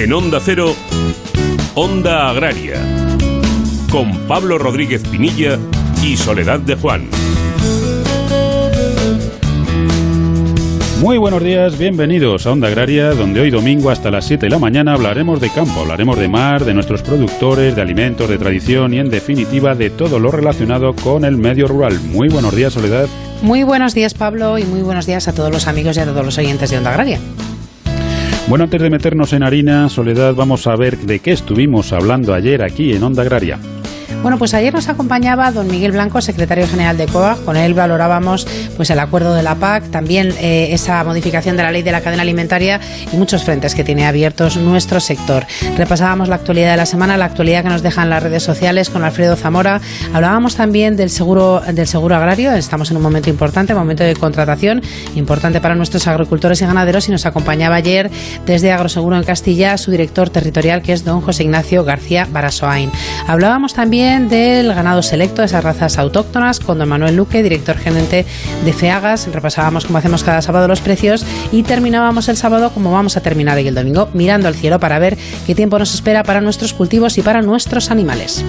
En Onda Cero, Onda Agraria, con Pablo Rodríguez Pinilla y Soledad de Juan. Muy buenos días, bienvenidos a Onda Agraria, donde hoy domingo hasta las 7 de la mañana hablaremos de campo, hablaremos de mar, de nuestros productores, de alimentos, de tradición y en definitiva de todo lo relacionado con el medio rural. Muy buenos días, Soledad. Muy buenos días, Pablo, y muy buenos días a todos los amigos y a todos los oyentes de Onda Agraria. Bueno, antes de meternos en harina, Soledad, vamos a ver de qué estuvimos hablando ayer aquí en Onda Agraria. Bueno, pues ayer nos acompañaba don Miguel Blanco, secretario general de COAG. Con él valorábamos pues el acuerdo de la PAC, también eh, esa modificación de la ley de la cadena alimentaria y muchos frentes que tiene abiertos nuestro sector. Repasábamos la actualidad de la semana, la actualidad que nos dejan las redes sociales con Alfredo Zamora. Hablábamos también del seguro del seguro agrario. Estamos en un momento importante, momento de contratación importante para nuestros agricultores y ganaderos y nos acompañaba ayer desde Agroseguro en Castilla su director territorial que es don José Ignacio García Barasoain. Hablábamos también del ganado selecto, de esas razas autóctonas, con don Manuel Luque, director gerente de FEAGAS. Repasábamos, como hacemos cada sábado, los precios y terminábamos el sábado como vamos a terminar hoy el domingo, mirando al cielo para ver qué tiempo nos espera para nuestros cultivos y para nuestros animales.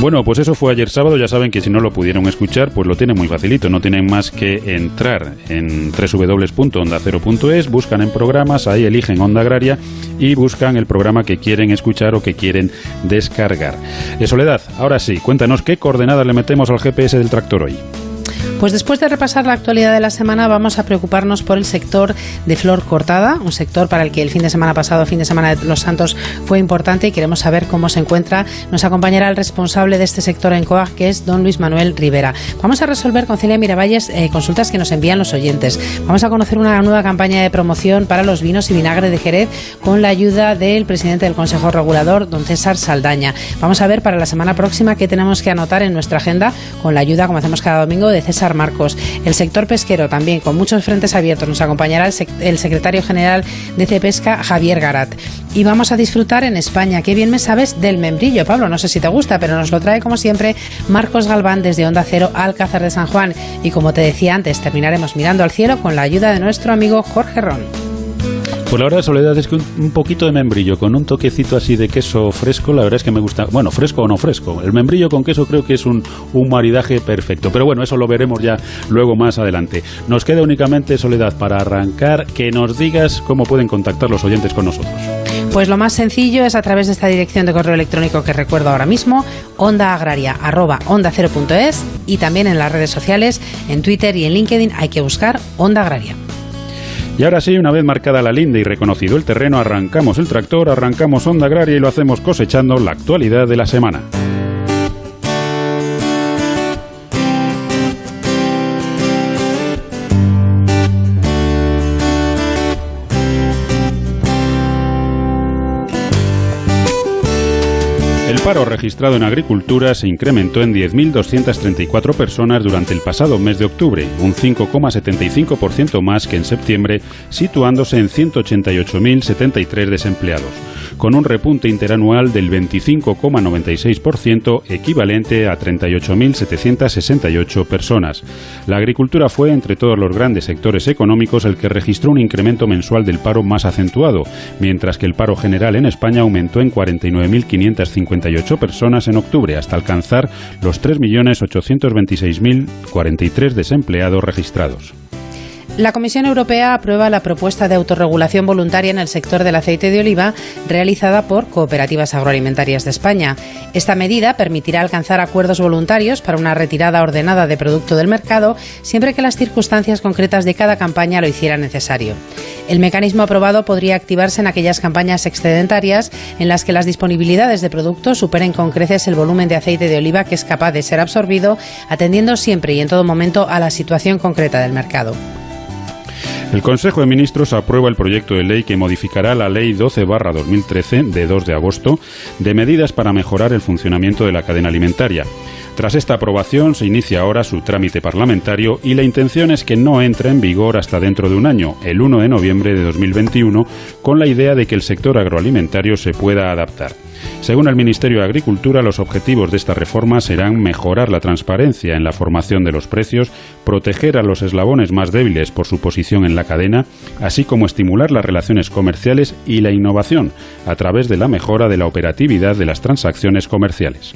Bueno, pues eso fue ayer sábado. Ya saben que si no lo pudieron escuchar, pues lo tienen muy facilito. No tienen más que entrar en www.ondacero.es, buscan en programas, ahí eligen Onda Agraria y buscan el programa que quieren escuchar o que quieren descargar. Eh, Soledad, ahora sí, cuéntanos qué coordenadas le metemos al GPS del tractor hoy. Pues después de repasar la actualidad de la semana, vamos a preocuparnos por el sector de flor cortada, un sector para el que el fin de semana pasado, fin de semana de Los Santos, fue importante y queremos saber cómo se encuentra. Nos acompañará el responsable de este sector en COAG, que es don Luis Manuel Rivera. Vamos a resolver con Celia Miravalles eh, consultas que nos envían los oyentes. Vamos a conocer una nueva campaña de promoción para los vinos y vinagre de Jerez con la ayuda del presidente del Consejo Regulador, don César Saldaña. Vamos a ver para la semana próxima qué tenemos que anotar en nuestra agenda con la ayuda, como hacemos cada domingo, de César Marcos. El sector pesquero también, con muchos frentes abiertos, nos acompañará el, secretario general de Cepesca, Javier Garat. Y vamos a disfrutar en España. Qué bien me sabes del membrillo, Pablo. No sé si te gusta, pero nos lo trae como siempre Marcos Galván desde Onda Cero, Alcázar de San Juan. Y como te decía antes, terminaremos mirando al cielo con la ayuda de nuestro amigo Jorge Ron. Pues la verdad, Soledad, es que un, poquito de membrillo con un toquecito así de queso fresco, la verdad es que me gusta. Bueno, fresco o no fresco. El membrillo con queso creo que es un, un maridaje perfecto. Pero bueno, eso lo veremos ya luego más adelante. Nos queda únicamente, Soledad, para arrancar, que nos digas cómo pueden contactar los oyentes con nosotros. Pues lo más sencillo es a través de esta dirección de correo electrónico que recuerdo ahora mismo, ondaagraria.onda0.es y también en las redes sociales, en Twitter y en LinkedIn hay que buscar Onda Agraria. Y ahora sí, una vez marcada la linda y reconocido el terreno, arrancamos el tractor, arrancamos onda agraria y lo hacemos cosechando la actualidad de la semana. Paro registrado en agricultura se incrementó en 10.234 personas durante el pasado mes de octubre, un 5,75% más que en septiembre, situándose en 188.073 desempleados con un repunte interanual del 25,96%, equivalente a 38.768 personas. La agricultura fue, entre todos los grandes sectores económicos, el que registró un incremento mensual del paro más acentuado, mientras que el paro general en España aumentó en 49.558 personas en octubre, hasta alcanzar los 3.826.043 desempleados registrados. La Comisión Europea aprueba la propuesta de autorregulación voluntaria en el sector del aceite de oliva realizada por cooperativas agroalimentarias de España. Esta medida permitirá alcanzar acuerdos voluntarios para una retirada ordenada de producto del mercado siempre que las circunstancias concretas de cada campaña lo hicieran necesario. El mecanismo aprobado podría activarse en aquellas campañas excedentarias en las que las disponibilidades de productos superen con creces el volumen de aceite de oliva que es capaz de ser absorbido, atendiendo siempre y en todo momento a la situación concreta del mercado. El Consejo de Ministros aprueba el proyecto de ley que modificará la Ley 12-2013 de 2 de agosto de medidas para mejorar el funcionamiento de la cadena alimentaria. Tras esta aprobación se inicia ahora su trámite parlamentario y la intención es que no entre en vigor hasta dentro de un año, el 1 de noviembre de 2021, con la idea de que el sector agroalimentario se pueda adaptar. Según el Ministerio de Agricultura, los objetivos de esta reforma serán mejorar la transparencia en la formación de los precios, proteger a los eslabones más débiles por su posición en la cadena, así como estimular las relaciones comerciales y la innovación a través de la mejora de la operatividad de las transacciones comerciales.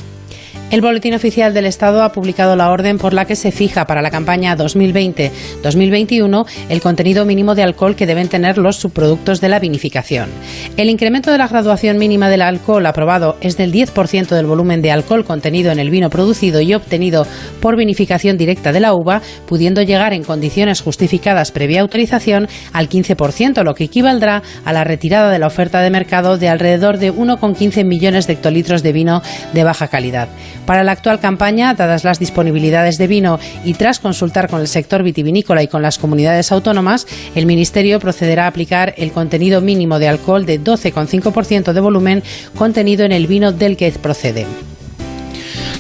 El Boletín Oficial del Estado ha publicado la orden por la que se fija para la campaña 2020-2021 el contenido mínimo de alcohol que deben tener los subproductos de la vinificación. El incremento de la graduación mínima del alcohol aprobado es del 10% del volumen de alcohol contenido en el vino producido y obtenido por vinificación directa de la uva, pudiendo llegar en condiciones justificadas previa autorización al 15%, lo que equivaldrá a la retirada de la oferta de mercado de alrededor de 1,15 millones de hectolitros de vino de baja calidad. Para la actual campaña, dadas las disponibilidades de vino y tras consultar con el sector vitivinícola y con las comunidades autónomas, el Ministerio procederá a aplicar el contenido mínimo de alcohol de 12,5% de volumen contenido en el vino del que procede.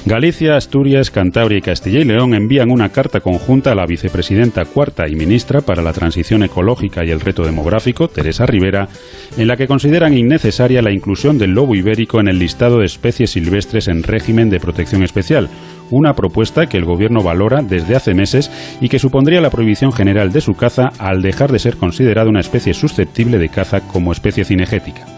Galicia, Asturias, Cantabria y Castilla y León envían una carta conjunta a la vicepresidenta cuarta y ministra para la Transición Ecológica y el Reto Demográfico, Teresa Rivera, en la que consideran innecesaria la inclusión del lobo ibérico en el listado de especies silvestres en régimen de protección especial, una propuesta que el Gobierno valora desde hace meses y que supondría la prohibición general de su caza al dejar de ser considerada una especie susceptible de caza como especie cinegética.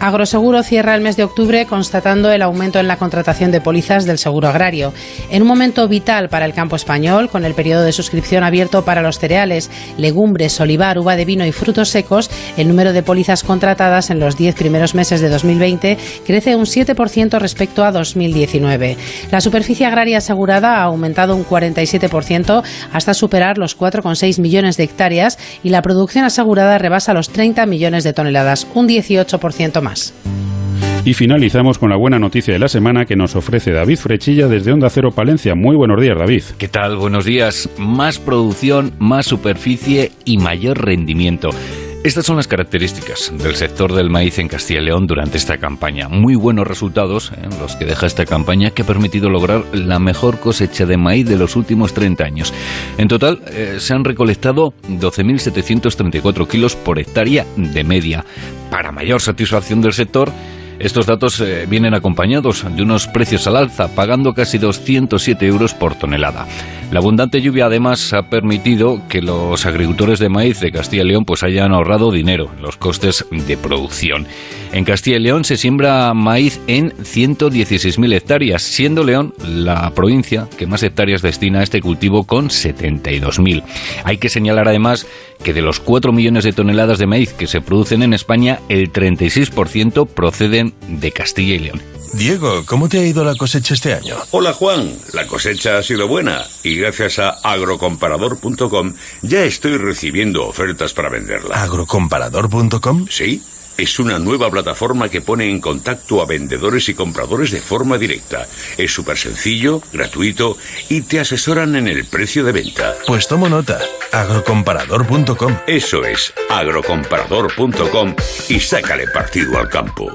Agroseguro cierra el mes de octubre constatando el aumento en la contratación de pólizas del seguro agrario. En un momento vital para el campo español, con el periodo de suscripción abierto para los cereales, legumbres, olivar, uva de vino y frutos secos, el número de pólizas contratadas en los 10 primeros meses de 2020 crece un 7% respecto a 2019. La superficie agraria asegurada ha aumentado un 47% hasta superar los 4,6 millones de hectáreas y la producción asegurada rebasa los 30 millones de toneladas, un 18% más. Y finalizamos con la buena noticia de la semana que nos ofrece David Frechilla desde Onda Cero Palencia. Muy buenos días, David. ¿Qué tal? Buenos días. Más producción, más superficie y mayor rendimiento. Estas son las características del sector del maíz en Castilla y León durante esta campaña. Muy buenos resultados ¿eh? los que deja esta campaña que ha permitido lograr la mejor cosecha de maíz de los últimos 30 años. En total eh, se han recolectado 12.734 kilos por hectárea de media. Para mayor satisfacción del sector, estos datos eh, vienen acompañados de unos precios al alza, pagando casi 207 euros por tonelada. La abundante lluvia además ha permitido que los agricultores de maíz de Castilla y León pues hayan ahorrado dinero en los costes de producción. En Castilla y León se siembra maíz en 116.000 hectáreas, siendo León la provincia que más hectáreas destina a este cultivo con 72.000. Hay que señalar además que de los 4 millones de toneladas de maíz que se producen en España, el 36% proceden de Castilla y León. Diego, ¿cómo te ha ido la cosecha este año? Hola Juan, la cosecha ha sido buena y gracias a agrocomparador.com ya estoy recibiendo ofertas para venderla. ¿Agrocomparador.com? Sí. Es una nueva plataforma que pone en contacto a vendedores y compradores de forma directa. Es súper sencillo, gratuito y te asesoran en el precio de venta. Pues tomo nota. Agrocomparador.com. Eso es, agrocomparador.com y sácale partido al campo.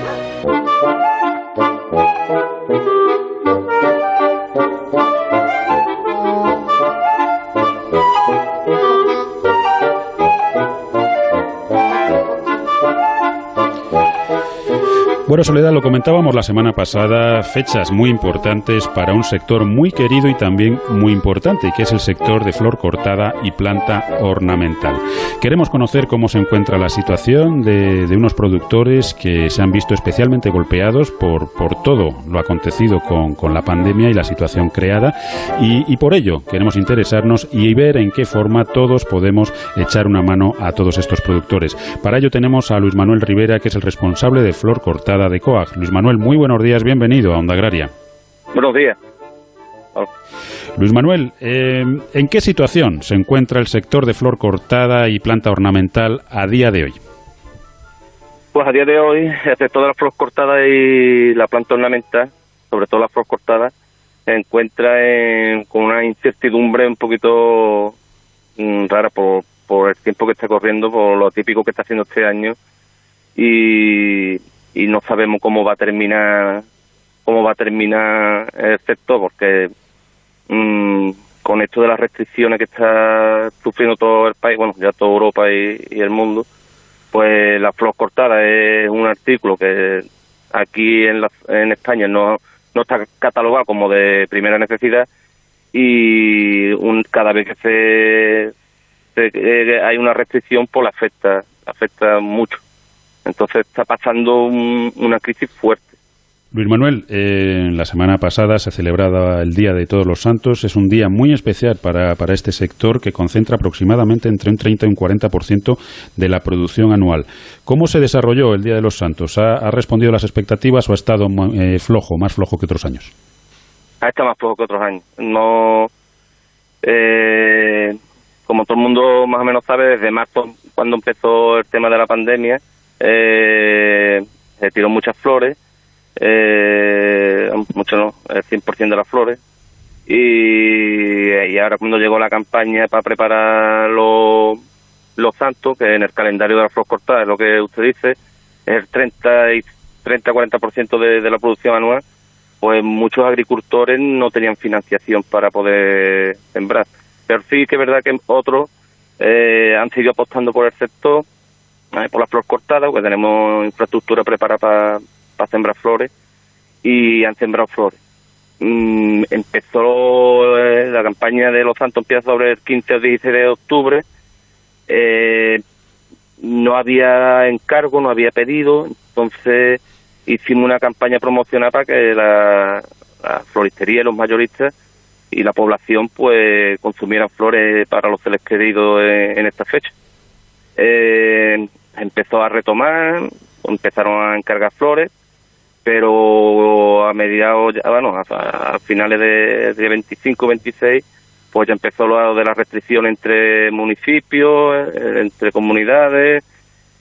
Bueno, Soledad, lo comentábamos la semana pasada, fechas muy importantes para un sector muy querido y también muy importante, que es el sector de flor cortada y planta ornamental. Queremos conocer cómo se encuentra la situación de, unos productores que se han visto especialmente golpeados por, por todo lo acontecido con, con la pandemia y la situación creada, y, y por ello queremos interesarnos y ver en qué forma todos podemos echar una mano a todos estos productores. Para ello tenemos a Luis Manuel Rivera, que es el responsable de flor cortada de COAG. Luis Manuel, muy buenos días, bienvenido a Onda Agraria. Buenos días. Luis Manuel, eh, ¿en qué situación se encuentra el sector de flor cortada y planta ornamental a día de hoy? Pues a día de hoy, excepto de la flor cortada y la planta ornamental, sobre todo la flor cortada, se encuentra con una incertidumbre un poquito mm, rara por, por el tiempo que está corriendo, por lo típico que está haciendo este año y, y no sabemos cómo va a terminar cómo va a terminar el sector porque mm, con esto de las restricciones que está sufriendo todo el país, bueno, ya toda Europa y, el mundo, pues la flor cortada es un artículo que aquí en, en España no, no está catalogado como de primera necesidad y un, cada vez que se, eh, hay una restricción pues la afecta afecta mucho entonces está pasando una crisis fuerte Luis Manuel, eh, la semana pasada se celebraba el Día de Todos los Santos. Es un día muy especial para, para este sector que concentra aproximadamente entre un 30 y un 40% de la producción anual. ¿Cómo se desarrolló el Día de los Santos? ¿Ha, respondido a las expectativas o ha estado eh, flojo, más flojo que otros años? Ha estado más flojo que otros años. No, eh, como todo el mundo más o menos sabe, desde marzo, cuando empezó el tema de la pandemia, se tiró muchas flores eh, mucho no, el 100% de las flores. Y, ahora cuando llegó la campaña para preparar los, los santos, que en el calendario de las flores cortadas es lo que usted dice, es el 30 y 30-40% de, de la producción anual, pues muchos agricultores no tenían financiación para poder sembrar. Pero sí que es verdad que otros eh, han seguido apostando por el sector, eh, por las flores cortadas, porque tenemos infraestructura preparada para sembrar flores y han sembrado flores. Mm, empezó eh, la campaña de Los Santos empieza sobre el 15 o 16 de octubre. Eh, no había encargo, no había pedido, entonces hicimos una campaña promocional para que la, floristería y los mayoristas y la población pues consumieran flores para los seres queridos en, esta fecha. Eh, empezó a retomar, empezaron a encargar flores pero a mediados, bueno, a, finales de, de 25, 26, pues ya empezó lo de la restricción entre municipios, eh, entre comunidades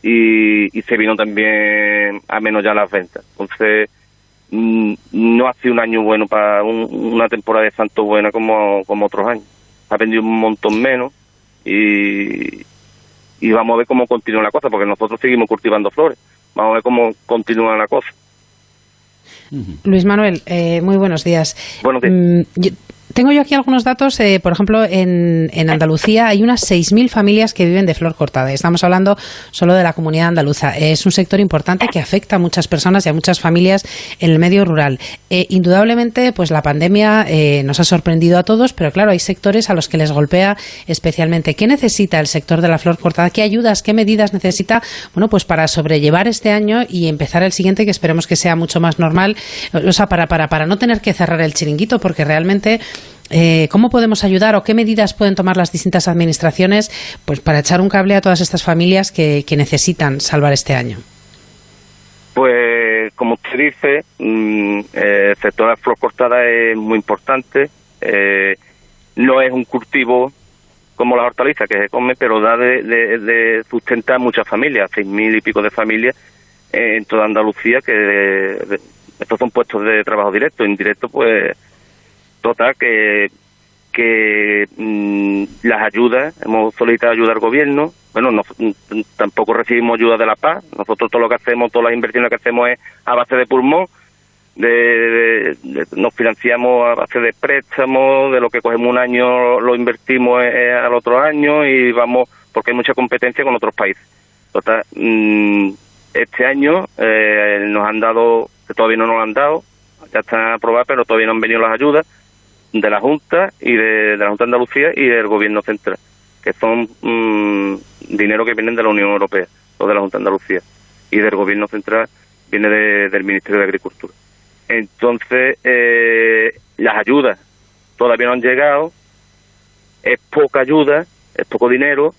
y, se vino también a menos ya las ventas. Entonces, mm, no ha sido un año bueno para una temporada de santo buena como, como otros años. Ha vendido un montón menos y, y vamos a ver cómo continúa la cosa, porque nosotros seguimos cultivando flores. Vamos a ver cómo continúa la cosa. Luis Manuel, eh, muy buenos días. Buenos días. Mm, tengo yo aquí algunos datos, eh, por ejemplo, en, en, Andalucía hay unas 6.000 familias que viven de flor cortada. Estamos hablando solo de la comunidad andaluza. Es un sector importante que afecta a muchas personas y a muchas familias en el medio rural. Eh, indudablemente, pues la pandemia eh, nos ha sorprendido a todos, pero claro, hay sectores a los que les golpea especialmente. ¿Qué necesita el sector de la flor cortada? ¿Qué ayudas, qué medidas necesita? Bueno, pues para sobrellevar este año y empezar el siguiente, que esperemos que sea mucho más normal. O sea, para, para, para no tener que cerrar el chiringuito, porque realmente eh, ¿Cómo podemos ayudar o qué medidas pueden tomar las distintas administraciones pues, para echar un cable a todas estas familias que, necesitan salvar este año? Pues, como usted dice, mm, el sector de la flor cortada es muy importante. Eh, no es un cultivo como la hortaliza que se come, pero da de, de, sustentar muchas familias, seis mil y pico de familias en toda Andalucía, que estos son puestos de trabajo directo, indirecto, pues Total, que, que mm, las ayudas, hemos solicitado ayuda al gobierno, bueno, no, tampoco recibimos ayuda de la paz, nosotros todo lo que hacemos, todas las inversiones que hacemos es a base de pulmón, de, nos financiamos a base de préstamos, de lo que cogemos un año lo invertimos al otro año y vamos, porque hay mucha competencia con otros países. Total, mm, este año eh, nos han dado, todavía no nos han dado, ya están aprobadas, pero todavía no han venido las ayudas, de la Junta y de, la Junta de Andalucía y del Gobierno Central, que son mm, dinero que vienen de la Unión Europea, o de la Junta de Andalucía, y del Gobierno Central viene del Ministerio de Agricultura. Entonces, eh, las ayudas todavía no han llegado, es poca ayuda, es poco dinero,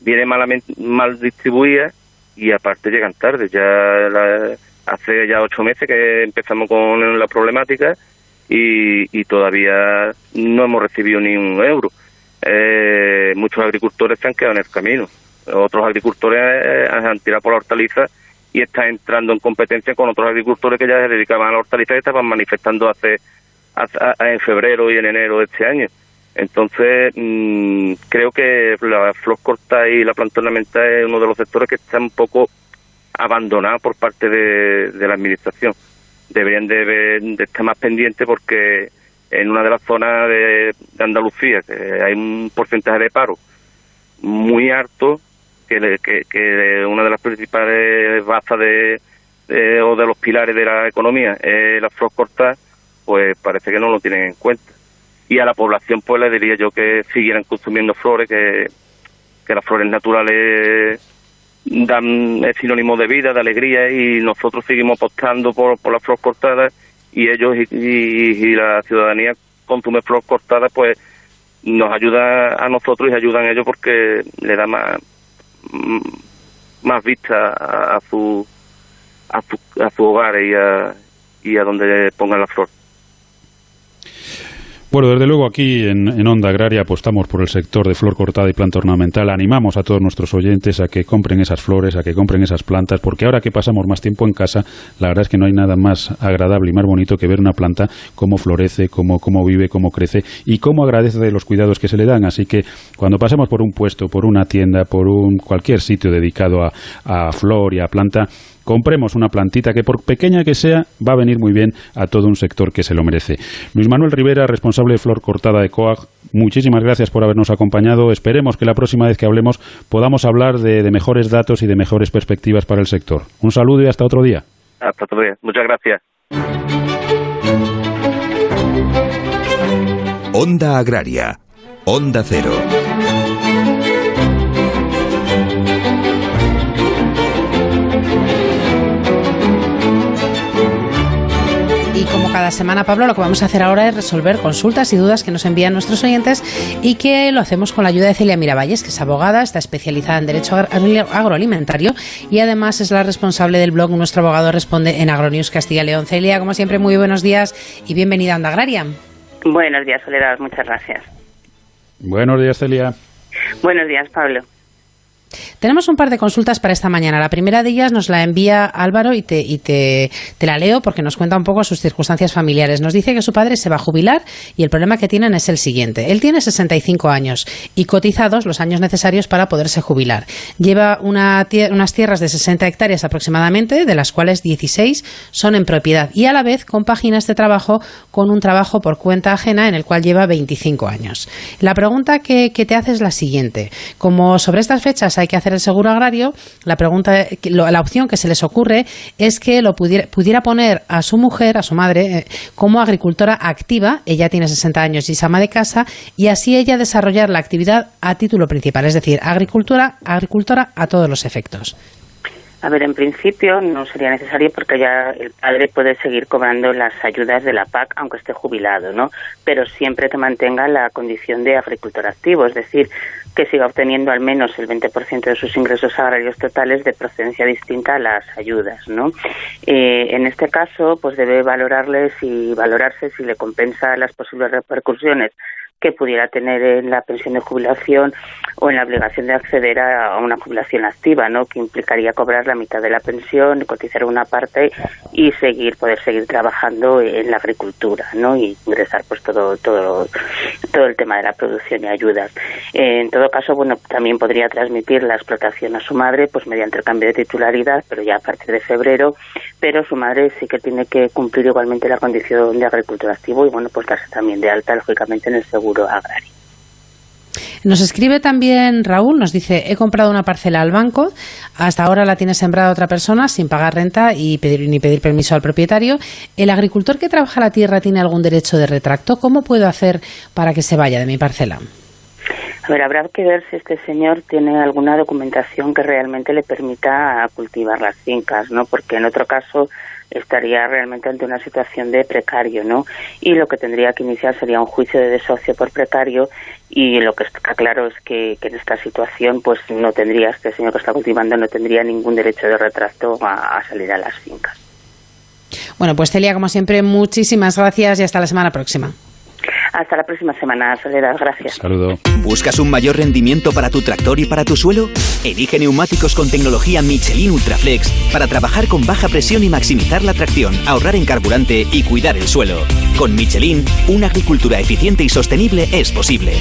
viene malamente, mal distribuida y aparte llegan tarde. Ya hace ya ocho meses que empezamos con la problemática y, todavía no hemos recibido ni un euro. Eh, muchos agricultores se han quedado en el camino. Otros agricultores eh, han tirado por la hortaliza y están entrando en competencia con otros agricultores que ya se dedicaban a la hortaliza y estaban manifestando hace, en febrero y en enero de este año. Entonces, mm, creo que la flor corta y la planta ornamental es uno de los sectores que está un poco abandonado por parte de, la administración. Deberían de, estar más pendientes porque en una de las zonas de, Andalucía que hay un porcentaje de paro muy alto, que, que, una de las principales bazas de, o de los pilares de la economía es la flor corta, pues parece que no lo tienen en cuenta. Y a la población pues le diría yo que siguieran consumiendo flores, que, que las flores naturales dan es sinónimo de vida, de alegría y nosotros seguimos apostando por, por las flores cortadas y ellos y, la ciudadanía consume flores cortadas pues nos ayuda a nosotros y ayudan a ellos porque le da más más vista a, su a su, a su hogar y a, y a donde pongan la flor. Bueno, desde luego aquí en, Onda Agraria apostamos por el sector de flor cortada y planta ornamental. Animamos a todos nuestros oyentes a que compren esas flores, a que compren esas plantas, porque ahora que pasamos más tiempo en casa, la verdad es que no hay nada más agradable y más bonito que ver una planta cómo florece, cómo, cómo vive, cómo crece y cómo agradece de los cuidados que se le dan. Así que cuando pasemos por un puesto, por una tienda, por un cualquier sitio dedicado a, a flor y a planta, compremos una plantita que por pequeña que sea va a venir muy bien a todo un sector que se lo merece. Luis Manuel Rivera, responsable de Flor Cortada de COAG, muchísimas gracias por habernos acompañado. Esperemos que la próxima vez que hablemos podamos hablar de, mejores datos y de mejores perspectivas para el sector. Un saludo y hasta otro día. Hasta otro día. Muchas gracias. Onda Agraria. Onda Cero. Y como cada semana, Pablo, lo que vamos a hacer ahora es resolver consultas y dudas que nos envían nuestros oyentes y que lo hacemos con la ayuda de Celia Miravalles, que es abogada, está especializada en Derecho Agroalimentario y además es la responsable del blog Nuestro Abogado Responde en Agronews Castilla León. Celia, como siempre, muy buenos días y bienvenida a Onda Agraria. Buenos días, Soledad. Muchas gracias. Buenos días, Celia. Buenos días, Pablo. Tenemos un par de consultas para esta mañana. La primera de ellas nos la envía Álvaro y, te, la leo porque nos cuenta un poco sus circunstancias familiares. Nos dice que su padre se va a jubilar y el problema que tienen es el siguiente. Él tiene 65 años y cotizados los años necesarios para poderse jubilar. Lleva unas tierras de 60 hectáreas aproximadamente, de las cuales 16 son en propiedad y a la vez compagina este trabajo con un trabajo por cuenta ajena en el cual lleva 25 años. La pregunta que, que te hace es la siguiente. Como sobre estas fechas hay que hacer el seguro agrario, la pregunta, la opción que se les ocurre es que lo pudiera, pudiera poner a su mujer, a su madre, eh, como agricultora activa. Ella tiene 60 años y es ama de casa y así ella desarrollar la actividad a título principal, es decir, agricultura, agricultora a todos los efectos. A ver, en principio no sería necesario porque ya el padre puede seguir cobrando las ayudas de la PAC aunque esté jubilado, ¿no? Pero siempre que mantenga la condición de agricultor activo, es decir, que siga obteniendo al menos el 20% de sus ingresos agrarios totales de procedencia distinta a las ayudas, ¿no? Eh, en este caso, pues debe valorarles y valorarse si le compensa las posibles repercusiones que pudiera tener en la pensión de jubilación o en la obligación de acceder a una jubilación activa, ¿no? Que implicaría cobrar la mitad de la pensión, cotizar una parte y seguir poder seguir trabajando en la agricultura, ¿no? Y ingresar pues todo todo todo el tema de la producción y ayudas. En todo caso, bueno, también podría transmitir la explotación a su madre pues mediante el cambio de titularidad, pero ya a partir de febrero, pero su madre sí que tiene que cumplir igualmente la condición de agricultor activo y bueno, pues darse también de alta lógicamente en el seguro agrario. Nos escribe también Raúl, nos dice, he comprado una parcela al banco, hasta ahora la tiene sembrada otra persona sin pagar renta y pedir, ni pedir permiso al propietario. ¿El agricultor que trabaja la tierra tiene algún derecho de retracto? ¿Cómo puedo hacer para que se vaya de mi parcela? A ver, habrá que ver si este señor tiene alguna documentación que realmente le permita cultivar las fincas, ¿no? Porque en otro caso estaría realmente ante una situación de precario, ¿no? Y lo que tendría que iniciar sería un juicio de desocio por precario y lo que está claro es que, en esta situación pues no tendría, este señor que está cultivando no tendría ningún derecho de retrato a, salir a las fincas. Bueno, pues Celia, como siempre, muchísimas gracias y hasta la semana próxima. Hasta la próxima semana, Soledad. Gracias. Saludo. ¿Buscas un mayor rendimiento para tu tractor y para tu suelo? Elige neumáticos con tecnología Michelin Ultraflex para trabajar con baja presión y maximizar la tracción, ahorrar en carburante y cuidar el suelo. Con Michelin, una agricultura eficiente y sostenible es posible.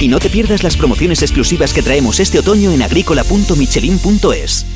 Y no te pierdas las promociones exclusivas que traemos este otoño en agrícola.michelin.es.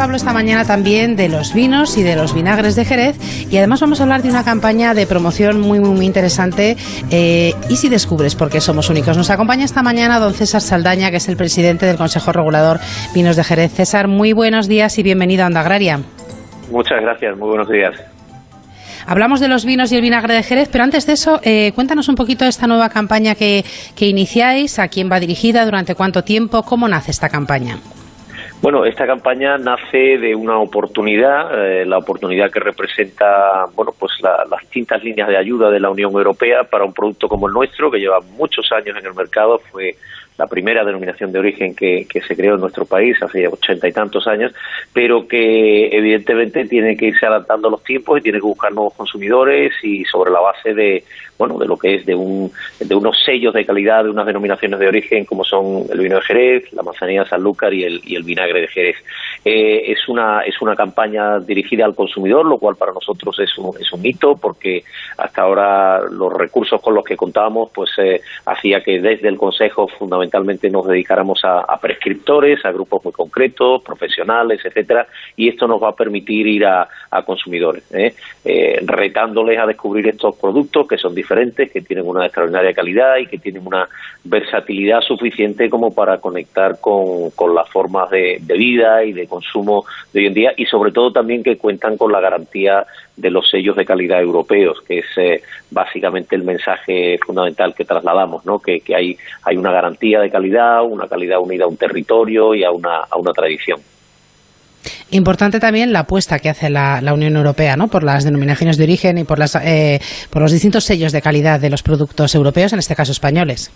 Pablo, esta mañana también de los vinos y de los vinagres de Jerez y además vamos a hablar de una campaña de promoción muy, muy, muy interesante eh, y si descubres por qué somos únicos. Nos acompaña esta mañana don César Saldaña, que es el presidente del Consejo Regulador Vinos de Jerez. César, muy buenos días y bienvenido a Onda Agraria. Muchas gracias, muy buenos días. Hablamos de los vinos y el vinagre de Jerez, pero antes de eso, eh, cuéntanos un poquito de esta nueva campaña que, que iniciáis, a quién va dirigida, durante cuánto tiempo, cómo nace esta campaña. Bueno, esta campaña nace de una oportunidad, eh, la oportunidad que representa, bueno, pues las distintas líneas de ayuda de la Unión Europea para un producto como el nuestro, que lleva muchos años en el mercado, fue la primera denominación de origen que, se creó en nuestro país hace ochenta y tantos años, pero que evidentemente tiene que irse adaptando a los tiempos y tiene que buscar nuevos consumidores y sobre la base de bueno de lo que es de un de unos sellos de calidad de unas denominaciones de origen como son el vino de Jerez, la manzanilla Sanlúcar y el, y el vinagre de Jerez. Eh, es una es una campaña dirigida al consumidor, lo cual para nosotros es un, es un hito porque hasta ahora los recursos con los que contábamos pues eh, hacía que desde el Consejo fundamentalmente nos dedicáramos a, prescriptores, a grupos muy concretos, profesionales, etcétera, y esto nos va a permitir ir a, consumidores, ¿eh? retándoles a descubrir estos productos que son diferentes que tienen una extraordinaria calidad y que tienen una versatilidad suficiente como para conectar con, las formas de, vida y de consumo de hoy en día y sobre todo también que cuentan con la garantía de los sellos de calidad europeos, que es eh, básicamente el mensaje fundamental que trasladamos, ¿no? que, hay, hay una garantía de calidad, una calidad unida a un territorio y a una, a una tradición. Importante también la apuesta que hace la, Unión Europea ¿no? por las denominaciones de origen y por, las, eh, por los distintos sellos de calidad de los productos europeos, en este caso españoles.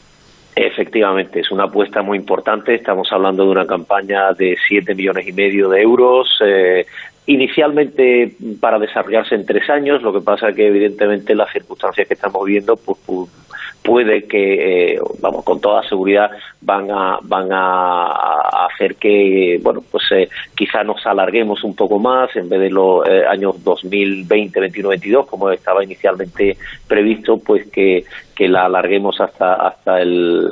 Efectivamente, es una apuesta muy importante. Estamos hablando de una campaña de siete millones y medio de euros. Eh, inicialmente para desarrollarse en tres años, lo que pasa que evidentemente las circunstancias que estamos viendo pues, pues puede que, eh, vamos, con toda seguridad van a, van a, hacer que, bueno, pues eh, quizá nos alarguemos un poco más en vez de los eh, años 2020, 21, 22, como estaba inicialmente previsto, pues que, que la alarguemos hasta hasta el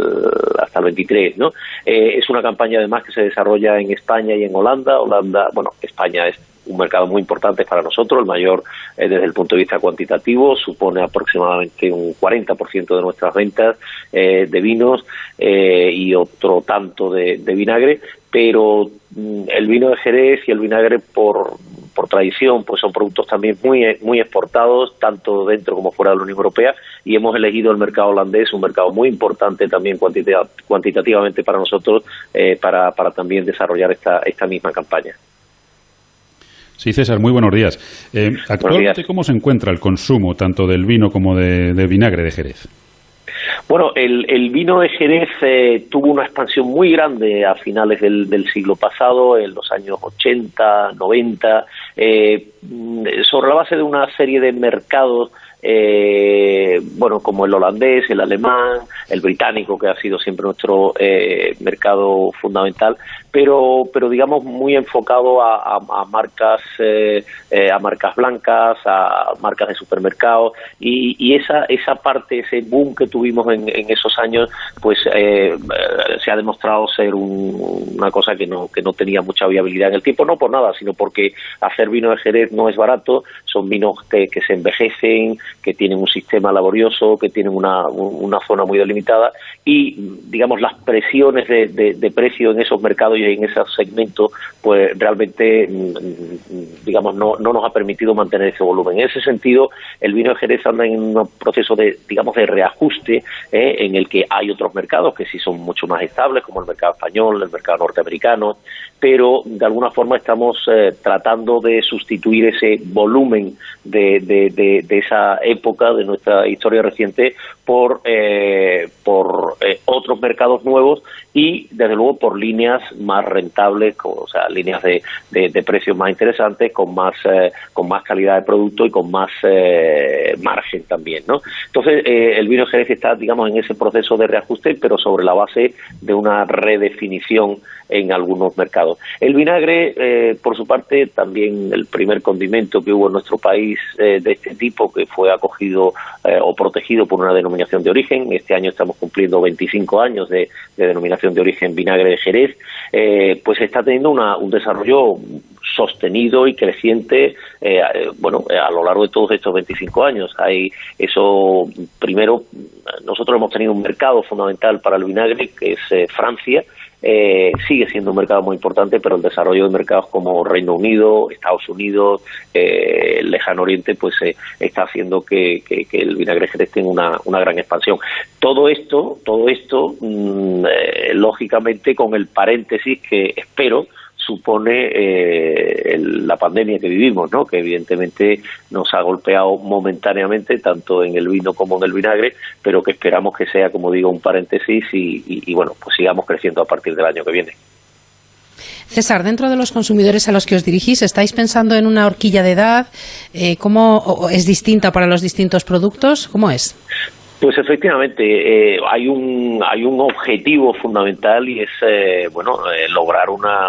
hasta el 23, ¿no? es una campaña además que se desarrolla en España y en Holanda. Holanda, bueno, España es un mercado muy importante para nosotros, el mayor eh, desde el punto de vista cuantitativo, supone aproximadamente un 40% de nuestras ventas eh, de vinos eh, y otro tanto de, vinagre, pero mm, el vino de Jerez y el vinagre por, por tradición pues son productos también muy muy exportados tanto dentro como fuera de la Unión Europea y hemos elegido el mercado holandés un mercado muy importante también cuantitativamente para nosotros para, para también desarrollar esta esta misma campaña. Sí, César, muy buenos días. Eh, actualmente, ¿cómo se encuentra el consumo tanto del vino como de, vinagre de Jerez? Bueno, el, vino de Jerez eh, tuvo una expansión muy grande a finales del, siglo pasado, en los años 80, 90, eh, sobre la base de una serie de mercados eh, bueno, como el holandés, el alemán, el británico, que ha sido siempre nuestro eh, mercado fundamental, pero, pero digamos muy enfocado a, marcas, eh, eh, a marcas blancas, a marcas de supermercados y, esa, esa parte, ese boom que tuvimos en, esos años, pues se ha demostrado ser una cosa que no, que no tenía mucha viabilidad en el tiempo, no por nada, sino porque hacer vino de Jerez no es barato, son vinos que se envejecen, que tienen un sistema laborioso, que tienen una, una zona muy delimitada y, digamos, las presiones de, de, precio en esos mercados y en esos segmentos, pues realmente, mm, digamos, no, no nos ha permitido mantener ese volumen. En ese sentido, el vino de Jerez anda en un proceso de, digamos, de reajuste ¿eh? en el que hay otros mercados que sí son mucho más estables, como el mercado español, el mercado norteamericano, pero de alguna forma estamos eh, tratando de sustituir ese volumen de, de, esa época de nuestra historia reciente por, eh, por eh, otros mercados nuevos y desde luego por líneas más rentables, o sea, líneas de, de, precios más interesantes, con más, con más calidad de producto y con más margen también, ¿no? Entonces, el vino Jerez está, digamos, en ese proceso de reajuste, pero sobre la base de una redefinición en algunos mercados. El vinagre, eh, por su parte, también el primer condimento que hubo en nuestro país eh, de este tipo, que fue acogido eh, o protegido por una denominación de origen. Este año estamos cumpliendo 25 años de, denominación de origen vinagre de Jerez, pues está teniendo un desarrollo sostenido y creciente bueno a lo largo de todos estos 25 años hay eso primero nosotros hemos tenido un mercado fundamental para el vinagre que es Francia eh, sigue siendo un mercado muy importante, pero el desarrollo de mercados como Reino Unido, Estados Unidos, eh, Lejano Oriente, pues eh, está haciendo que, el vinagre Jerez tenga una, una, gran expansión. Todo esto, todo esto, mm, lógicamente, con el paréntesis que espero supone eh, la pandemia que vivimos, ¿no? que evidentemente nos ha golpeado momentáneamente tanto en el vino como en el vinagre, pero que esperamos que sea, como digo, un paréntesis y, bueno, pues sigamos creciendo a partir del año que viene. César, dentro de los consumidores a los que os dirigís, ¿estáis pensando en una horquilla de edad? Eh, ¿Cómo es distinta para los distintos productos? ¿Cómo es? Pues efectivamente, eh, hay un hay un objetivo fundamental y es eh, bueno eh, lograr una,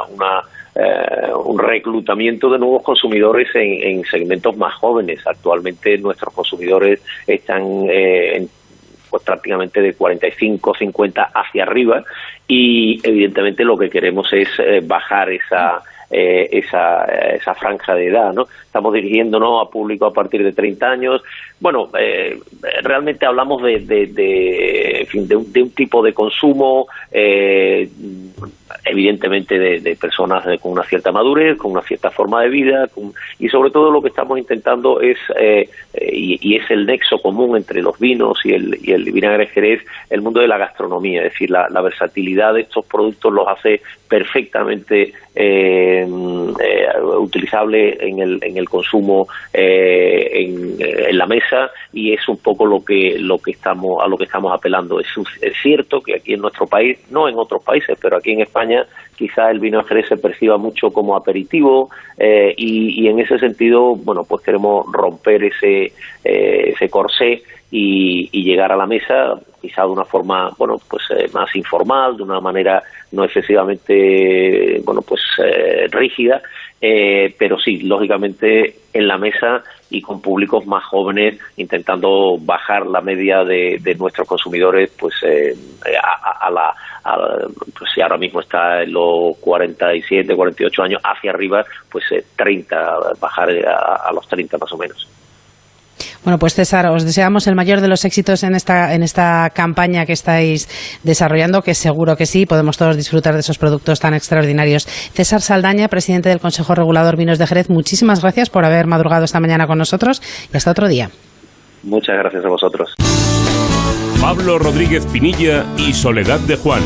un reclutamiento de nuevos consumidores en, segmentos más jóvenes. Actualmente nuestros consumidores están pues prácticamente de 45, 50 hacia arriba y evidentemente lo que queremos es bajar esa esa, esa franja de edad, ¿no? estamos dirigiéndonos a público a partir de 30 años. Bueno, eh, realmente hablamos de, de, un, de, un, tipo de consumo, eh, evidentemente de, personas con una cierta madurez, con una cierta forma de vida, y sobre todo lo que estamos intentando es, eh, y, es el nexo común entre los vinos y el, y el vinagre jerez, el mundo de la gastronomía, es decir, la, versatilidad de estos productos los hace perfectamente utilizable en el, en el consumo eh, eh, en, la mesa y es un poco lo que lo que estamos a lo que estamos apelando. Es, cierto que aquí en nuestro país, no en otros países, pero aquí en España quizá el vino Jerez se perciba mucho como aperitivo eh, y, en ese sentido, bueno, pues queremos romper ese ese corsé y, llegar a la mesa quizá de una forma bueno pues más informal de una manera no excesivamente bueno pues rígida eh, pero sí, lógicamente en la mesa y con públicos más jóvenes, intentando bajar la media de, nuestros consumidores, pues eh, a, la, pues si ahora mismo está en los 47, 48 años hacia arriba, pues 30, eh, bajar a, a los 30 más o menos. Bueno, pues César, os deseamos el mayor de los éxitos en esta, en esta campaña que estáis desarrollando, que seguro que sí, podemos todos disfrutar de esos productos tan extraordinarios. César Saldaña, presidente del Consejo Regulador Vinos de Jerez, muchísimas gracias por haber madrugado esta mañana con nosotros y hasta otro día. Muchas gracias a vosotros. Pablo Rodríguez Pinilla y Soledad de Juan,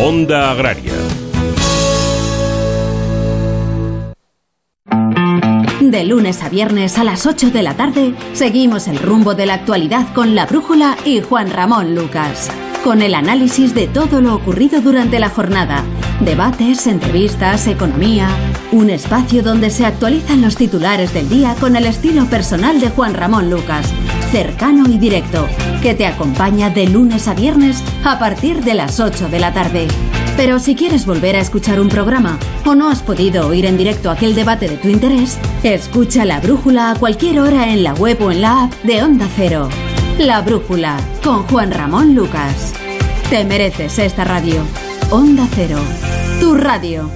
Onda Agraria. De lunes a viernes a las 8 de la tarde, seguimos el rumbo de la actualidad con La Brújula y Juan Ramón Lucas. Con el análisis de todo lo ocurrido durante la jornada. Debates, entrevistas, economía. Un espacio donde se actualizan los titulares del día con el estilo personal de Juan Ramón Lucas. Cercano y directo. Que te acompaña de lunes a viernes a partir de las 8 de la tarde. Pero si quieres volver a escuchar un programa o no has podido oír en directo aquel debate de tu interés, escucha La Brújula a cualquier hora en la web o en la app de Onda Cero. La Brújula con Juan Ramón Lucas. Te mereces esta radio. Onda Cero, tu radio.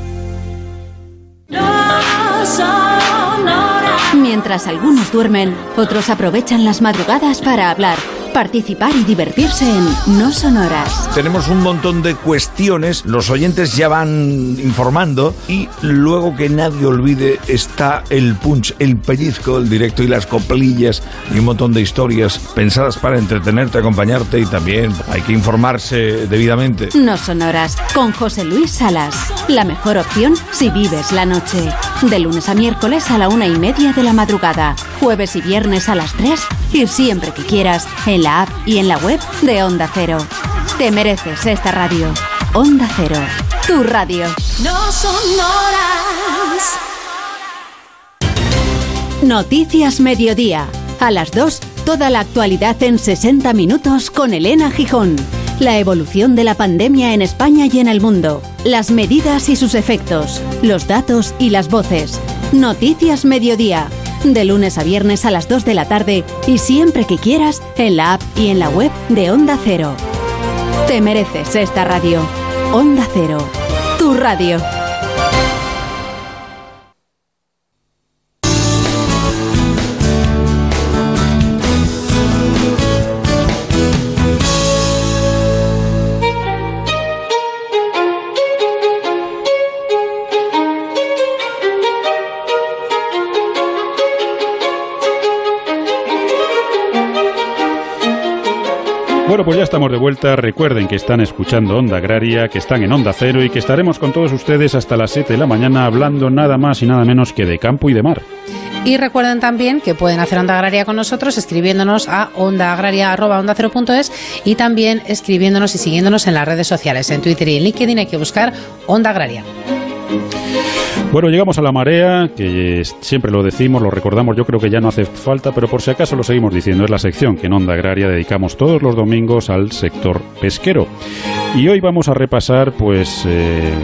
Mientras algunos duermen, otros aprovechan las madrugadas para hablar participar y divertirse en No Sonoras. Tenemos un montón de cuestiones, los oyentes ya van informando y luego que nadie olvide está el punch, el pellizco, el directo y las coplillas y un montón de historias pensadas para entretenerte, acompañarte y también hay que informarse debidamente. No Sonoras con José Luis Salas. La mejor opción si vives la noche. De lunes a miércoles a la una y media de la madrugada. Jueves y viernes a las tres y siempre que quieras en la app y en la web de Onda Cero. Te mereces esta radio. Onda Cero, tu radio. No son horas. Noticias Mediodía. A las 2, toda la actualidad en 60 minutos con Elena Gijón. La evolución de la pandemia en España y en el mundo. Las medidas y sus efectos. Los datos y las voces. Noticias Mediodía de lunes a viernes a las 2 de la tarde y siempre que quieras en la app y en la web de Onda Cero. Te mereces esta radio. Onda Cero, tu radio. Bueno, pues ya estamos de vuelta. Recuerden que están escuchando Onda Agraria, que están en Onda Cero y que estaremos con todos ustedes hasta las 7 de la mañana hablando nada más y nada menos que de campo y de mar. Y recuerden también que pueden hacer Onda Agraria con nosotros escribiéndonos a ondaagraria.onda0.es y también escribiéndonos y siguiéndonos en las redes sociales. En Twitter y en LinkedIn hay que buscar Onda Agraria. Bueno, llegamos a la marea, que siempre lo decimos, lo recordamos, yo creo que ya no hace falta, pero por si acaso lo seguimos diciendo, es la sección que en Onda Agraria dedicamos todos los domingos al sector pesquero. Y hoy vamos a repasar, pues, eh,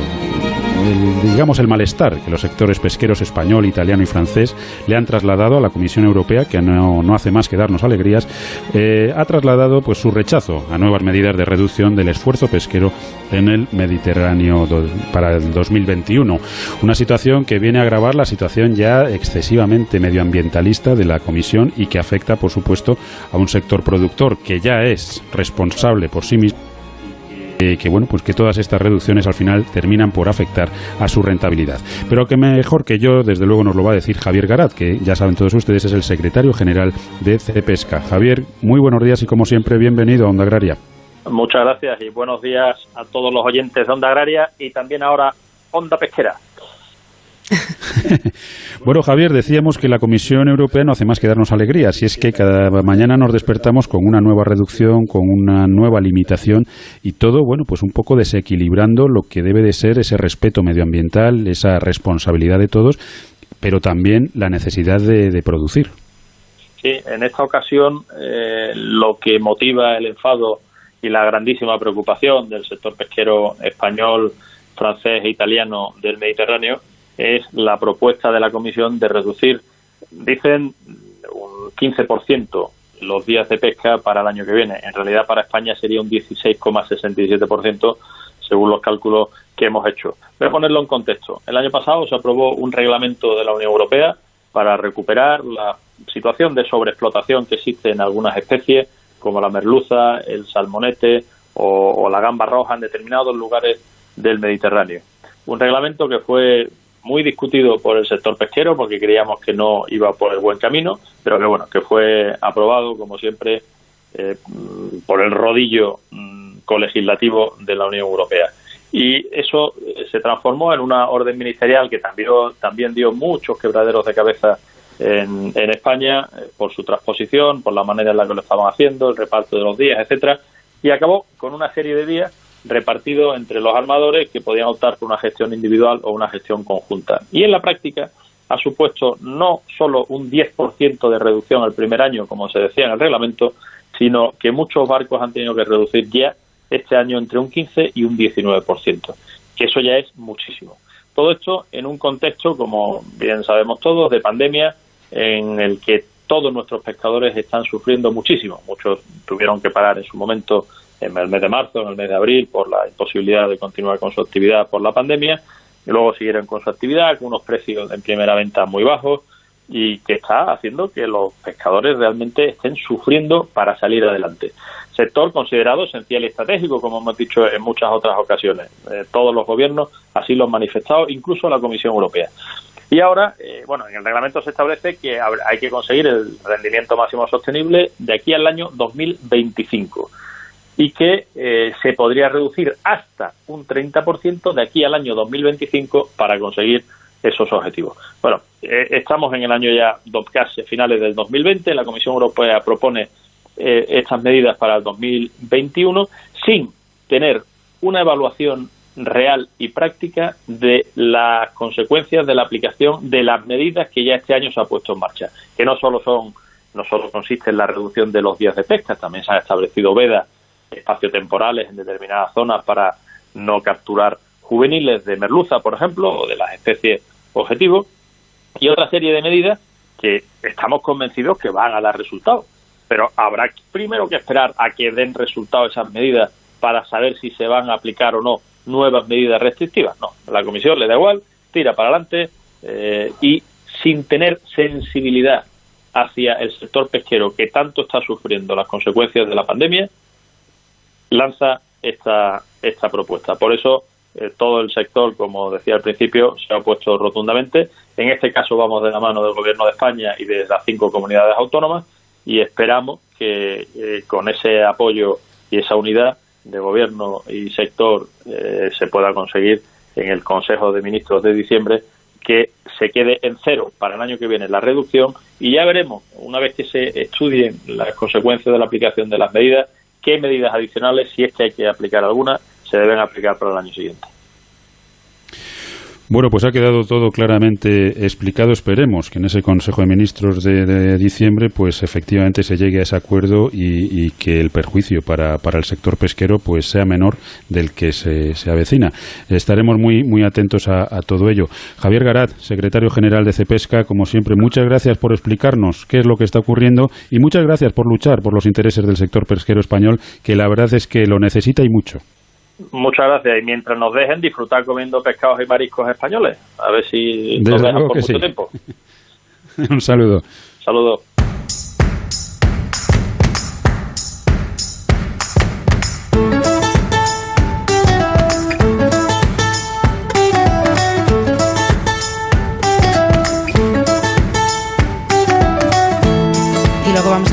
digamos, el malestar que los sectores pesqueros español, italiano y francés le han trasladado a la Comisión Europea, que no, no hace más que darnos alegrías, eh, ha trasladado pues su rechazo a nuevas medidas de reducción del esfuerzo pesquero en el Mediterráneo para el 2021. Una situación que viene a agravar la situación ya excesivamente medioambientalista de la Comisión y que afecta, por supuesto, a un sector productor que ya es responsable por sí mismo que bueno, pues que todas estas reducciones al final terminan por afectar a su rentabilidad. Pero que mejor que yo, desde luego nos lo va a decir Javier Garat, que ya saben todos ustedes es el secretario general de CEPESCA. Javier, muy buenos días y como siempre bienvenido a Onda Agraria. Muchas gracias y buenos días a todos los oyentes de Onda Agraria y también ahora Onda Pesquera. bueno, Javier, decíamos que la Comisión Europea no hace más que darnos alegrías, y es que cada mañana nos despertamos con una nueva reducción, con una nueva limitación y todo, bueno, pues un poco desequilibrando lo que debe de ser ese respeto medioambiental, esa responsabilidad de todos, pero también la necesidad de, producir. Sí, en esta ocasión eh, lo que motiva el enfado y la grandísima preocupación del sector pesquero español, francés e italiano del Mediterráneo es la propuesta de la Comisión de reducir, dicen, un 15% los días de pesca para el año que viene. En realidad para España sería un 16,67% según los cálculos que hemos hecho. Voy a ponerlo en contexto. El año pasado se aprobó un reglamento de la Unión Europea para recuperar la situación de sobreexplotación que existe en algunas especies, como la merluza, el salmonete o, o la gamba roja en determinados lugares del Mediterráneo. Un reglamento que fue muy discutido por el sector pesquero porque creíamos que no iba por el buen camino, pero que bueno, que fue aprobado como siempre eh, por el rodillo mm, colegislativo de la Unión Europea. Y eso eh, se transformó en una orden ministerial que también, también dio muchos quebraderos de cabeza en, en España eh, por su transposición, por la manera en la que lo estaban haciendo, el reparto de los días, etcétera, y acabó con una serie de días repartido entre los armadores que podían optar por una gestión individual o una gestión conjunta. Y en la práctica ha supuesto no solo un 10% de reducción el primer año, como se decía en el reglamento, sino que muchos barcos han tenido que reducir ya este año entre un 15 y un 19%, que eso ya es muchísimo. Todo esto en un contexto, como bien sabemos todos, de pandemia, en el que todos nuestros pescadores están sufriendo muchísimo. Muchos tuvieron que parar en su momento en el mes de marzo, en el mes de abril, por la imposibilidad de continuar con su actividad por la pandemia, y luego siguieron con su actividad con unos precios en primera venta muy bajos, y que está haciendo que los pescadores realmente estén sufriendo para salir adelante. Sector considerado esencial y estratégico, como hemos dicho en muchas otras ocasiones. Eh, todos los gobiernos así lo han manifestado, incluso la Comisión Europea. Y ahora, eh, bueno, en el reglamento se establece que hay que conseguir el rendimiento máximo sostenible de aquí al año 2025 y que eh, se podría reducir hasta un 30% de aquí al año 2025 para conseguir esos objetivos. Bueno, eh, estamos en el año ya casi finales del 2020, la Comisión Europea propone eh, estas medidas para el 2021 sin tener una evaluación real y práctica de las consecuencias de la aplicación de las medidas que ya este año se ha puesto en marcha, que no solo son no solo consiste en la reducción de los días de pesca, también se han establecido vedas espaciotemporales en determinadas zonas para no capturar juveniles de merluza, por ejemplo, o de las especies objetivo, y otra serie de medidas que estamos convencidos que van a dar resultados. Pero habrá primero que esperar a que den resultados esas medidas para saber si se van a aplicar o no nuevas medidas restrictivas. No, la Comisión le da igual, tira para adelante eh, y sin tener sensibilidad hacia el sector pesquero que tanto está sufriendo las consecuencias de la pandemia, lanza esta, esta propuesta. Por eso eh, todo el sector, como decía al principio, se ha opuesto rotundamente. En este caso vamos de la mano del Gobierno de España y de las cinco comunidades autónomas y esperamos que eh, con ese apoyo y esa unidad de Gobierno y sector eh, se pueda conseguir en el Consejo de Ministros de diciembre que se quede en cero para el año que viene la reducción y ya veremos, una vez que se estudien las consecuencias de la aplicación de las medidas, qué medidas adicionales, si es que hay que aplicar alguna, se deben aplicar para el año siguiente. Bueno, pues ha quedado todo claramente explicado. Esperemos que en ese Consejo de Ministros de, diciembre, pues efectivamente se llegue a ese acuerdo y, que el perjuicio para, para, el sector pesquero pues sea menor del que se, se avecina. Estaremos muy, muy atentos a, a, todo ello. Javier Garat, secretario general de Cepesca, como siempre, muchas gracias por explicarnos qué es lo que está ocurriendo y muchas gracias por luchar por los intereses del sector pesquero español, que la verdad es que lo necesita y mucho. Muchas gracias. Y mientras nos dejen disfrutar comiendo pescados y mariscos españoles, a ver si nos dejan por mucho tiempo. Un saludo. Saludos.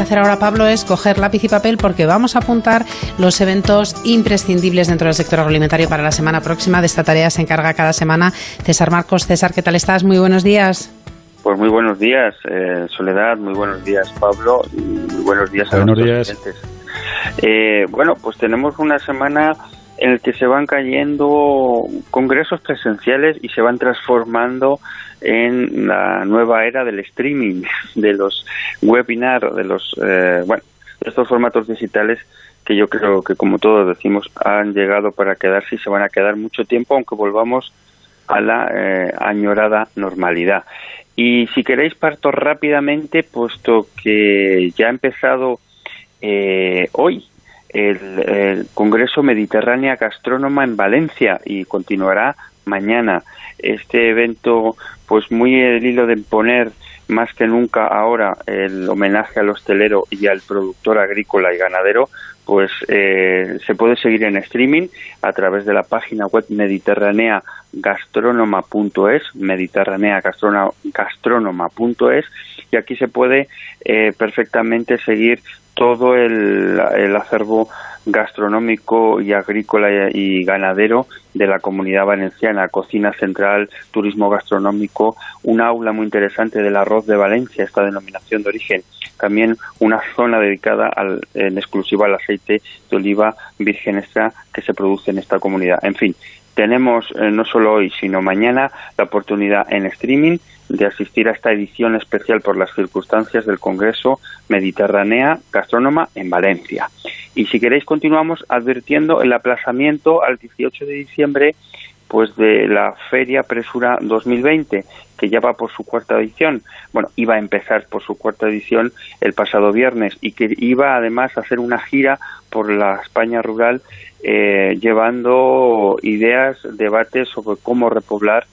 Hacer ahora, Pablo, es coger lápiz y papel porque vamos a apuntar los eventos imprescindibles dentro del sector agroalimentario para la semana próxima. De esta tarea se encarga cada semana César Marcos. César, ¿qué tal estás? Muy buenos días. Pues muy buenos días, eh, Soledad, muy buenos días, Pablo, y muy buenos días a buenos días. clientes. Eh, bueno, pues tenemos una semana en la que se van cayendo congresos presenciales y se van transformando en la nueva era del streaming, de los webinars, de los, eh, bueno, estos formatos digitales que yo creo que, como todos decimos, han llegado para quedarse y se van a quedar mucho tiempo, aunque volvamos a la eh, añorada normalidad. Y si queréis parto rápidamente, puesto que ya ha empezado eh, hoy el, Congreso Mediterránea Gastrónoma en Valencia y continuará mañana. Este evento, pues muy el hilo de poner más que nunca ahora el homenaje al hostelero y al productor agrícola y ganadero, pues eh, se puede seguir en streaming a través de la página web mediterránea gastronoma.es, y aquí se puede eh, perfectamente seguir todo el, acervo gastronómico y agrícola y ganadero de la comunidad valenciana, cocina central, turismo gastronómico, un aula muy interesante del arroz de Valencia, esta denominación de origen, también una zona dedicada al, en exclusiva al aceite de oliva virgen extra que se produce en esta comunidad. En fin, tenemos eh, no solo hoy, sino mañana la oportunidad en streaming de asistir a esta edición especial por las circunstancias del Congreso Mediterránea Gastrónoma en Valencia. Y si queréis continuamos advirtiendo el aplazamiento al 18 de diciembre pues de la Feria Presura 2020, que ya va por su cuarta edición. Bueno, iba a empezar por su cuarta edición el pasado viernes y que iba además a hacer una gira por la España rural eh, llevando ideas, debates sobre cómo repoblar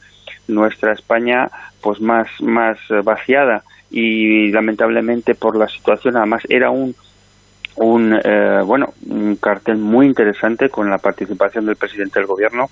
nuestra España pues más, más vaciada y lamentablemente por la situación además era un un eh, bueno un cartel muy interesante con la participación del presidente del gobierno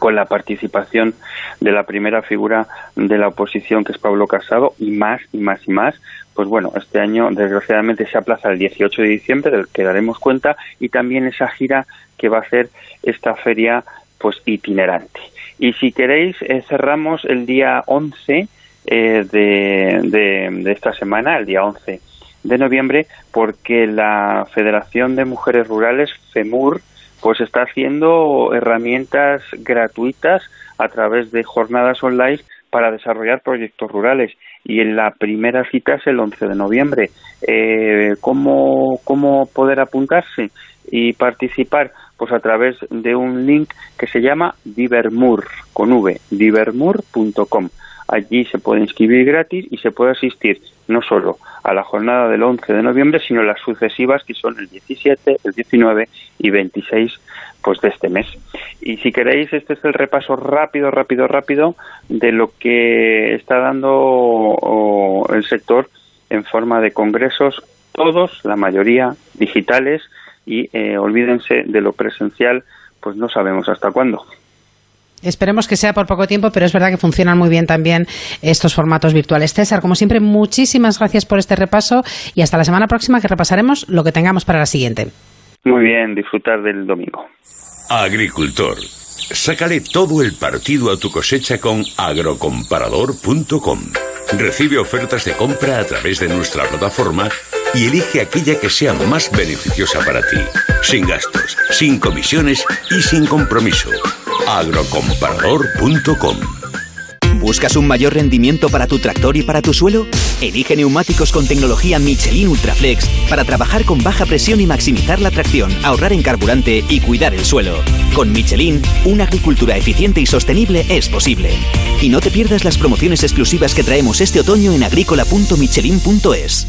con la participación de la primera figura de la oposición, que es Pablo Casado, y más y más y más. Pues bueno, este año desgraciadamente se aplaza el 18 de diciembre, del que daremos cuenta, y también esa gira que va a hacer esta feria pues itinerante. Y si queréis, eh, cerramos el día 11 eh, de, de, esta semana, el día 11 de noviembre, porque la Federación de Mujeres Rurales, FEMUR, pues está haciendo herramientas gratuitas a través de jornadas online para desarrollar proyectos rurales y en la primera cita es el 11 de noviembre. Eh, ¿cómo, ¿Cómo poder apuntarse y participar? Pues a través de un link que se llama Divermur, con V, divermur.com. Allí se puede inscribir gratis y se puede asistir no solo a la jornada del 11 de noviembre, sino las sucesivas que son el 17, el 19 y 26 pues de este mes. Y si queréis, este es el repaso rápido, rápido, rápido de lo que está dando el sector en forma de congresos, todos, la mayoría digitales, y eh, olvídense de lo presencial, pues no sabemos hasta cuándo. Esperemos que sea por poco tiempo, pero es verdad que funcionan muy bien también estos formatos virtuales. César, como siempre, muchísimas gracias por este repaso y hasta la semana próxima que repasaremos lo que tengamos para la siguiente. Muy bien, disfrutar del domingo. Agricultor, sácale todo el partido a tu cosecha con agrocomparador.com. Recibe ofertas de compra a través de nuestra plataforma y elige aquella que sea más beneficiosa para ti, sin gastos, sin comisiones y sin compromiso agrocomparador.com. ¿Buscas un mayor rendimiento para tu tractor y para tu suelo? Elige neumáticos con tecnología Michelin Ultraflex para trabajar con baja presión y maximizar la tracción, ahorrar en carburante y cuidar el suelo. Con Michelin, una agricultura eficiente y sostenible es posible. Y no te pierdas las promociones exclusivas que traemos este otoño en agrícola.michelin.es.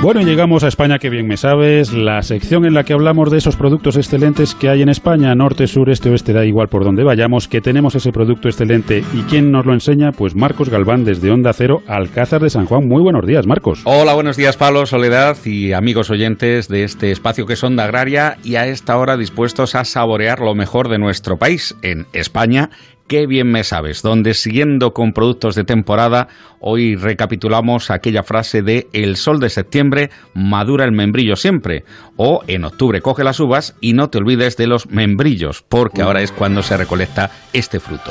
Bueno, llegamos a España, que bien me sabes, la sección en la que hablamos de esos productos excelentes que hay en España, norte, sur, este, oeste, da igual por donde vayamos, que tenemos ese producto excelente. ¿Y quién nos lo enseña? Pues Marcos Galván, desde Onda Cero, Alcázar de San Juan. Muy buenos días, Marcos. Hola, buenos días, Pablo, Soledad y amigos oyentes de este espacio que es Onda Agraria y a esta hora dispuestos a saborear lo mejor de nuestro país, en España Qué bien me sabes, donde siguiendo con productos de temporada, hoy recapitulamos aquella frase de el sol de septiembre madura el membrillo siempre, o en octubre coge las uvas y no te olvides de los membrillos, porque ahora es cuando se recolecta este fruto.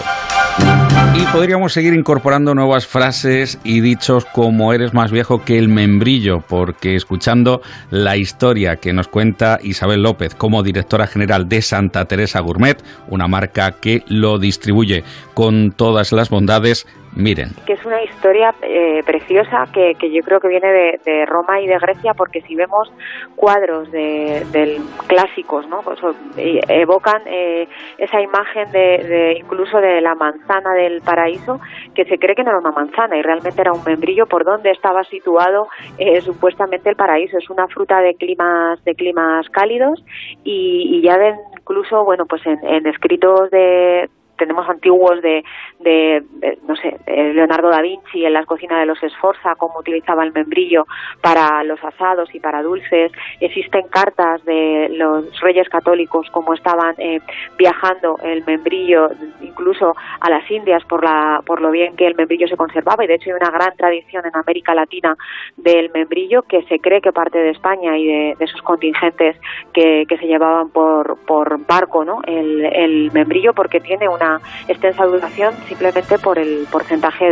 Y podríamos seguir incorporando nuevas frases y dichos como eres más viejo que el membrillo, porque escuchando la historia que nos cuenta Isabel López como directora general de Santa Teresa Gourmet, una marca que lo distribuye con todas las bondades Miren. Que es una historia eh, preciosa que, yo creo que viene de, Roma y de Grecia, porque si vemos cuadros de, clásicos, ¿no? Pues, evocan eh, esa imagen de, incluso de la manzana del paraíso, que se cree que no era una manzana y realmente era un membrillo por donde estaba situado eh, supuestamente el paraíso. Es una fruta de climas de climas cálidos y, ya de incluso bueno pues en escritos de, tenemos antiguos de, de, no sé, Leonardo da Vinci en las cocinas de los Esforza, cómo utilizaba el membrillo para los asados y para dulces. Existen cartas de los reyes católicos, cómo estaban eh, viajando el membrillo, incluso a las Indias, por, la, por lo bien que el membrillo se conservaba. Y de hecho hay una gran tradición en América Latina del membrillo que se cree que parte de España y de, esos contingentes que, que, se llevaban por, por barco, ¿no? El, el membrillo porque tiene una extensa duración simplemente por el porcentaje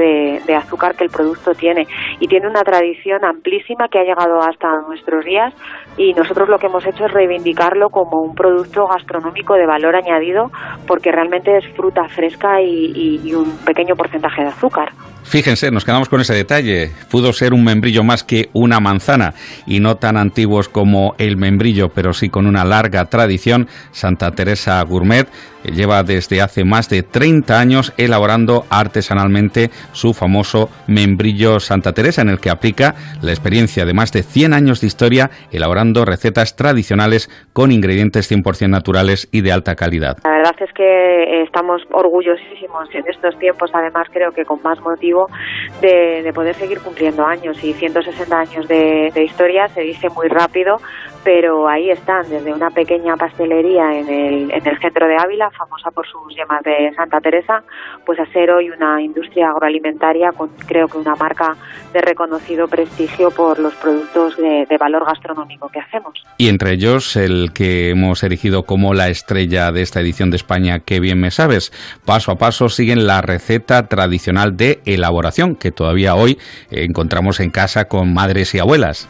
de, azúcar que el producto tiene. Y tiene una tradición amplísima que ha llegado hasta nuestros días y nosotros lo que hemos hecho es reivindicarlo como un producto gastronómico de valor añadido porque realmente es fruta fresca y un pequeño porcentaje de azúcar. Fíjense, nos quedamos con ese detalle. Pudo ser un membrillo más que una manzana y no tan antiguos como el membrillo, pero sí con una larga tradición. Santa Teresa Gourmet lleva desde hace más de 30 años elaborando artesanalmente su famoso membrillo Santa Teresa, en el que aplica la experiencia de más de 100 años de historia elaborando recetas tradicionales con ingredientes 100% naturales y de alta calidad. La verdad es que estamos orgullosísimos en estos tiempos, además creo que con más motivo de, poder seguir cumpliendo años. Y 160 años de, de historia se dice muy rápido, pero ahí están, desde una pequeña pastelería en el, en el centro de Ávila, famosa por sus yemas de Santa Teresa, pues a ser hoy una industria agroalimentaria con creo que una marca de reconocido prestigio por los productos de, de valor gastronómico que hacemos. Y entre ellos el que hemos erigido como la estrella de esta edición de España, que bien me sabes, paso a paso siguen la receta tradicional de elaboración que todavía hoy encontramos en casa con madres y abuelas.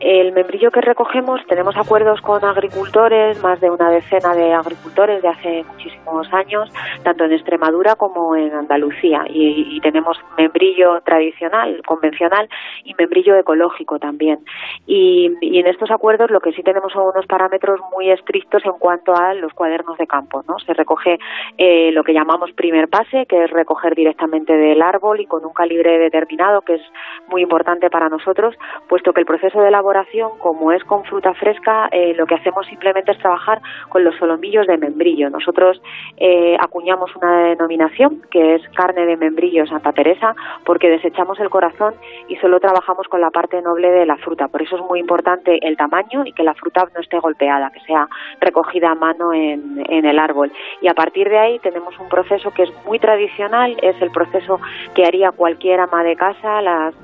El membrillo que recogemos, tenemos acuerdos con agricultores, más de una decena de agricultores de hace muchísimos años, tanto en Extremadura como en Andalucía. Y, tenemos membrillo tradicional, convencional, y membrillo ecológico también. Y, en estos acuerdos lo que sí tenemos son unos parámetros muy estrictos en cuanto a los cuadernos de campo. ¿no? Se recoge eh, lo que llamamos primer pase, que es recoger directamente del árbol y con un calibre determinado, que es muy importante para nosotros, puesto que el proceso de elaboración como es con fruta fresca, eh, lo que hacemos simplemente es trabajar con los solomillos de membrillo. Nosotros eh, acuñamos una denominación que es carne de membrillo Santa Teresa porque desechamos el corazón y solo trabajamos con la parte noble de la fruta. Por eso es muy importante el tamaño y que la fruta no esté golpeada, que sea recogida a mano en, el árbol. Y a partir de ahí tenemos un proceso que es muy tradicional, es el proceso que haría cualquier ama de casa, las,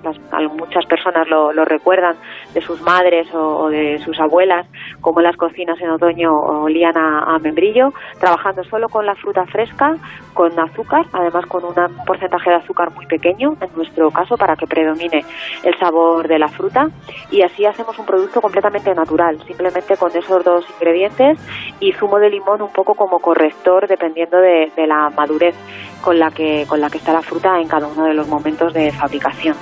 muchas personas lo recuerdan de sus madres o, de sus abuelas, como las cocinas en otoño olían a, membrillo, trabajando solo con la fruta fresca, con azúcar, además con un porcentaje de azúcar muy pequeño, en nuestro caso, para que predomine el sabor de la fruta. Y así hacemos un producto completamente natural, simplemente con esos dos ingredientes y zumo de limón un poco como corrector, dependiendo de, de la madurez con la que con la que está la fruta en cada uno de los momentos de fabricación.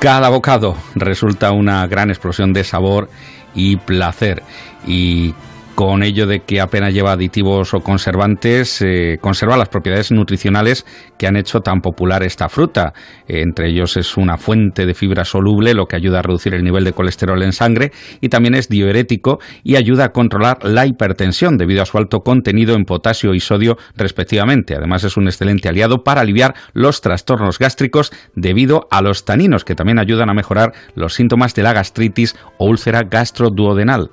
Cada bocado resulta una gran explosión de sabor y placer. Y con ello de que apenas lleva aditivos o conservantes, eh, conserva las propiedades nutricionales que han hecho tan popular esta fruta. entre ellos es una fuente de fibra soluble, lo que ayuda a reducir el nivel de colesterol en sangre, y también es diurético y ayuda a controlar la hipertensión debido a su alto contenido en potasio y sodio respectivamente. Además es un excelente aliado para aliviar los trastornos gástricos debido a los taninos, que también ayudan a mejorar los síntomas de la gastritis o úlcera gastroduodenal.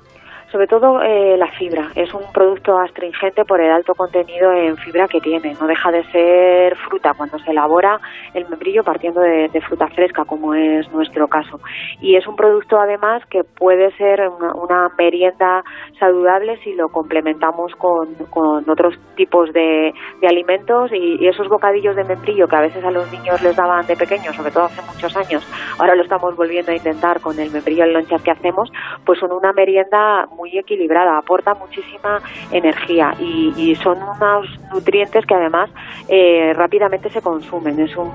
Sobre todo eh, la fibra. Es un producto astringente por el alto contenido en fibra que tiene. No deja de ser fruta cuando se elabora el membrillo partiendo de, fruta fresca, como es nuestro caso. Y es un producto además que puede ser una, merienda saludable si lo complementamos con, otros tipos de, alimentos y, y, esos bocadillos de membrillo que a veces a los niños les daban de pequeños, sobre todo hace muchos años, ahora lo estamos volviendo a intentar con el membrillo en lonchas que hacemos, pues son una merienda muy equilibrada, aporta muchísima energía y, son unos nutrientes que además eh, rápidamente se consumen. Es un,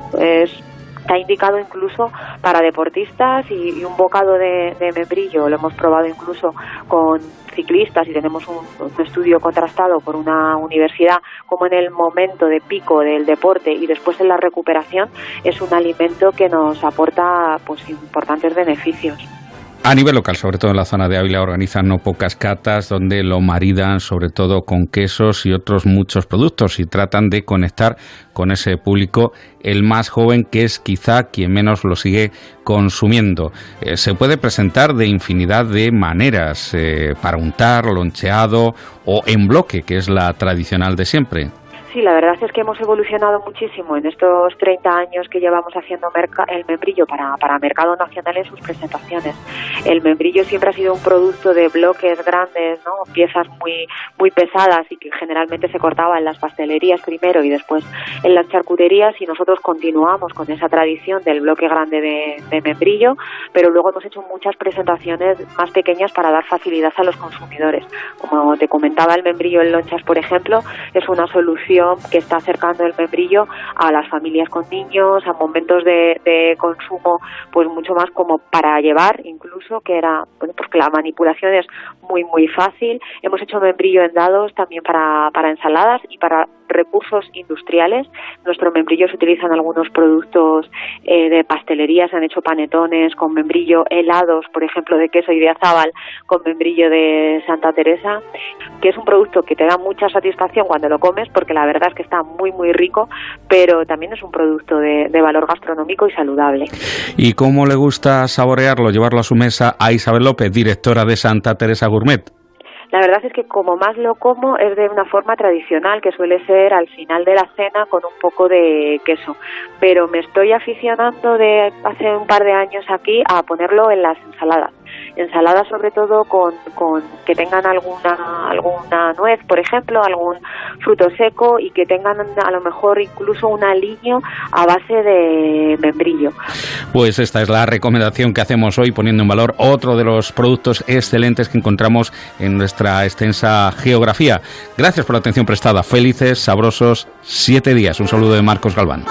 está indicado incluso para deportistas y, un bocado de, membrillo, lo hemos probado incluso con ciclistas y tenemos un, estudio contrastado por una universidad como en el momento de pico del deporte y después en la recuperación es un alimento que nos aporta pues importantes beneficios. A nivel local, sobre todo en la zona de Ávila, organizan no pocas catas donde lo maridan sobre todo con quesos y otros muchos productos y tratan de conectar con ese público, el más joven que es quizá quien menos lo sigue consumiendo. Eh, se puede presentar de infinidad de maneras, eh, para untar, loncheado o en bloque, que es la tradicional de siempre. Sí, la verdad es que hemos evolucionado muchísimo en estos 30 años que llevamos haciendo el membrillo para, para mercado nacional en sus presentaciones. El membrillo siempre ha sido un producto de bloques grandes, ¿no? piezas muy, muy pesadas y que generalmente se cortaba en las pastelerías primero y después en las charcuterías y nosotros continuamos con esa tradición del bloque grande de, de membrillo, pero luego hemos hecho muchas presentaciones más pequeñas para dar facilidad a los consumidores. Como te comentaba, el membrillo en lonchas, por ejemplo, es una solución que está acercando el membrillo a las familias con niños, a momentos de, consumo, pues mucho más como para llevar, incluso, que era, bueno, porque la manipulación es muy, muy fácil. Hemos hecho membrillo en dados también para, para ensaladas y para recursos industriales. Nuestro membrillo se utiliza en algunos productos eh, de pastelería, se han hecho panetones con membrillo, helados, por ejemplo, de queso y de azábal con membrillo de Santa Teresa, que es un producto que te da mucha satisfacción cuando lo comes porque la verdad es que está muy muy rico, pero también es un producto de, de valor gastronómico y saludable. ¿Y cómo le gusta saborearlo, llevarlo a su mesa a Isabel López, directora de Santa Teresa Gourmet? La verdad es que como más lo como es de una forma tradicional, que suele ser al final de la cena con un poco de queso. Pero me estoy aficionando de hace un par de años aquí a ponerlo en las ensaladas ensaladas sobre todo con, con que tengan alguna alguna nuez, por ejemplo, algún fruto seco y que tengan a lo mejor incluso un aliño a base de membrillo. Pues esta es la recomendación que hacemos hoy poniendo en valor otro de los productos excelentes que encontramos en nuestra extensa geografía. Gracias por la atención prestada. Felices, sabrosos, siete días. Un saludo de Marcos Galván.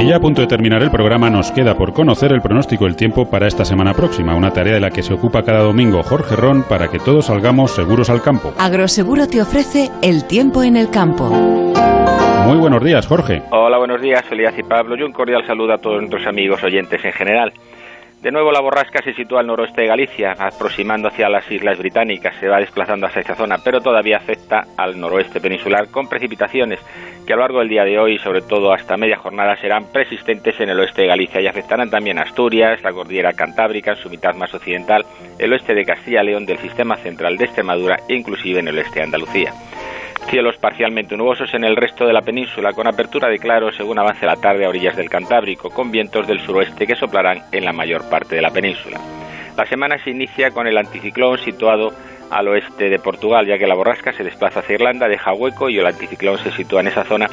Y ya a punto de terminar el programa nos queda por conocer el pronóstico del tiempo para esta semana próxima, una tarea de la que se ocupa cada domingo Jorge Ron para que todos salgamos seguros al campo. Agroseguro te ofrece el tiempo en el campo. Muy buenos días, Jorge. Hola, buenos días, Elías y Pablo. Y un cordial saludo a todos nuestros amigos oyentes en general. De nuevo la borrasca se sitúa al noroeste de Galicia, aproximando hacia las Islas Británicas, se va desplazando hacia esa zona, pero todavía afecta al noroeste peninsular con precipitaciones que a lo largo del día de hoy, sobre todo hasta media jornada, serán persistentes en el oeste de Galicia y afectarán también a Asturias, la cordillera cantábrica en su mitad más occidental, el oeste de Castilla y León, del sistema central de Extremadura e inclusive en el oeste de Andalucía. Cielos parcialmente nubosos en el resto de la península, con apertura de claro según avance la tarde a orillas del Cantábrico, con vientos del suroeste que soplarán en la mayor parte de la península. La semana se inicia con el anticiclón situado al oeste de Portugal, ya que la borrasca se desplaza hacia Irlanda, deja hueco y el anticiclón se sitúa en esa zona,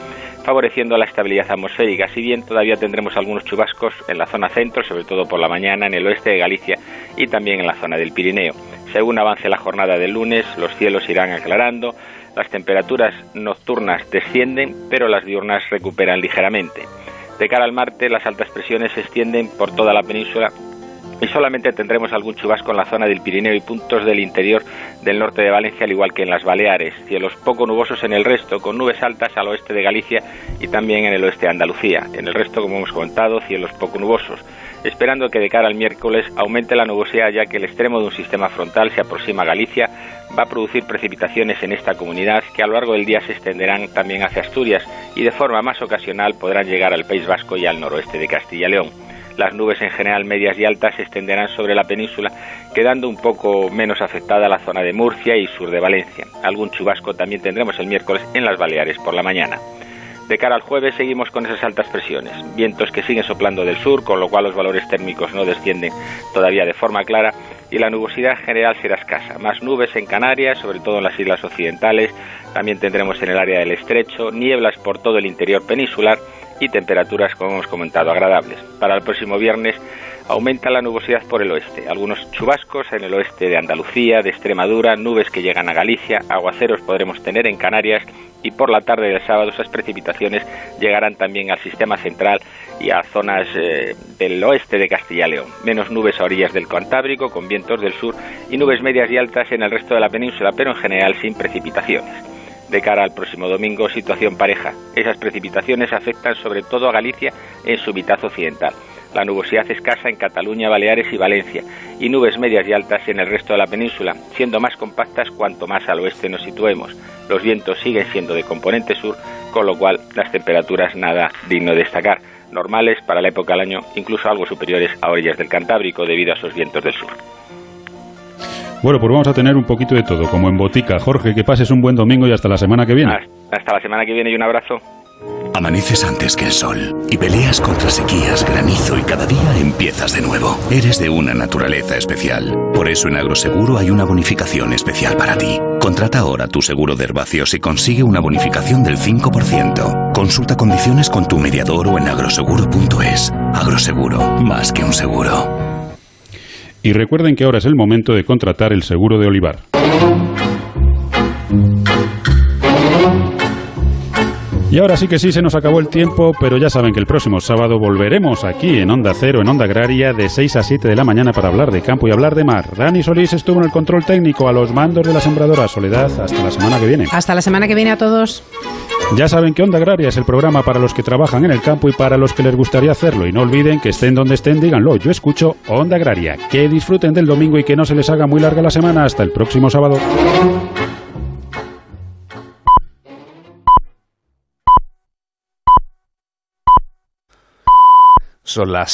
favoreciendo la estabilidad atmosférica. Si bien todavía tendremos algunos chubascos en la zona centro, sobre todo por la mañana en el oeste de Galicia y también en la zona del Pirineo. Según avance la jornada del lunes, los cielos irán aclarando, las temperaturas nocturnas descienden, pero las diurnas recuperan ligeramente. De cara al martes, las altas presiones se extienden por toda la península y solamente tendremos algún chubasco en la zona del Pirineo y puntos del interior del norte de Valencia, al igual que en las Baleares. Cielos poco nubosos en el resto, con nubes altas al oeste de Galicia y también en el oeste de Andalucía. En el resto, como hemos comentado, cielos poco nubosos. Esperando que de cara al miércoles aumente la nubosidad, ya que el extremo de un sistema frontal se aproxima a Galicia, va a producir precipitaciones en esta comunidad que a lo largo del día se extenderán también hacia Asturias y de forma más ocasional podrán llegar al País Vasco y al noroeste de Castilla y León. Las nubes en general medias y altas se extenderán sobre la península, quedando un poco menos afectada la zona de Murcia y sur de Valencia. Algún chubasco también tendremos el miércoles en las Baleares por la mañana. De cara al jueves seguimos con esas altas presiones, vientos que siguen soplando del sur, con lo cual los valores térmicos no descienden todavía de forma clara y la nubosidad general será escasa. Más nubes en Canarias, sobre todo en las islas occidentales, también tendremos en el área del estrecho, nieblas por todo el interior peninsular y temperaturas, como hemos comentado, agradables. Para el próximo viernes aumenta la nubosidad por el oeste, algunos chubascos en el oeste de Andalucía, de Extremadura, nubes que llegan a Galicia, aguaceros podremos tener en Canarias y por la tarde del sábado esas precipitaciones llegarán también al sistema central y a zonas eh, del oeste de Castilla y León. Menos nubes a orillas del Cantábrico con vientos del sur y nubes medias y altas en el resto de la península, pero en general sin precipitaciones. De cara al próximo domingo, situación pareja. Esas precipitaciones afectan sobre todo a Galicia en su mitad occidental. La nubosidad escasa en Cataluña, Baleares y Valencia, y nubes medias y altas en el resto de la península, siendo más compactas cuanto más al oeste nos situemos. Los vientos siguen siendo de componente sur, con lo cual las temperaturas nada digno de destacar, normales para la época del año, incluso algo superiores a orillas del Cantábrico debido a esos vientos del sur. Bueno, pues vamos a tener un poquito de todo, como en botica. Jorge, que pases un buen domingo y hasta la semana que viene. Hasta la semana que viene y un abrazo. Amaneces antes que el sol y peleas contra sequías, granizo y cada día empiezas de nuevo. Eres de una naturaleza especial. Por eso en Agroseguro hay una bonificación especial para ti. Contrata ahora tu seguro de herbáceos y consigue una bonificación del 5%. Consulta condiciones con tu mediador o en agroseguro.es. Agroseguro, más que un seguro. Y recuerden que ahora es el momento de contratar el seguro de olivar. Y ahora sí que sí, se nos acabó el tiempo, pero ya saben que el próximo sábado volveremos aquí en Onda Cero, en Onda Agraria, de 6 a 7 de la mañana para hablar de campo y hablar de mar. Dani Solís estuvo en el control técnico a los mandos de la sembradora Soledad. Hasta la semana que viene. Hasta la semana que viene a todos. Ya saben que Onda Agraria es el programa para los que trabajan en el campo y para los que les gustaría hacerlo. Y no olviden que estén donde estén, díganlo. Yo escucho Onda Agraria. Que disfruten del domingo y que no se les haga muy larga la semana. Hasta el próximo sábado. Son las